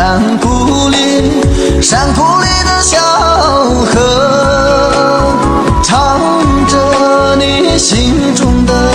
山谷里山谷里的小河唱着你心中的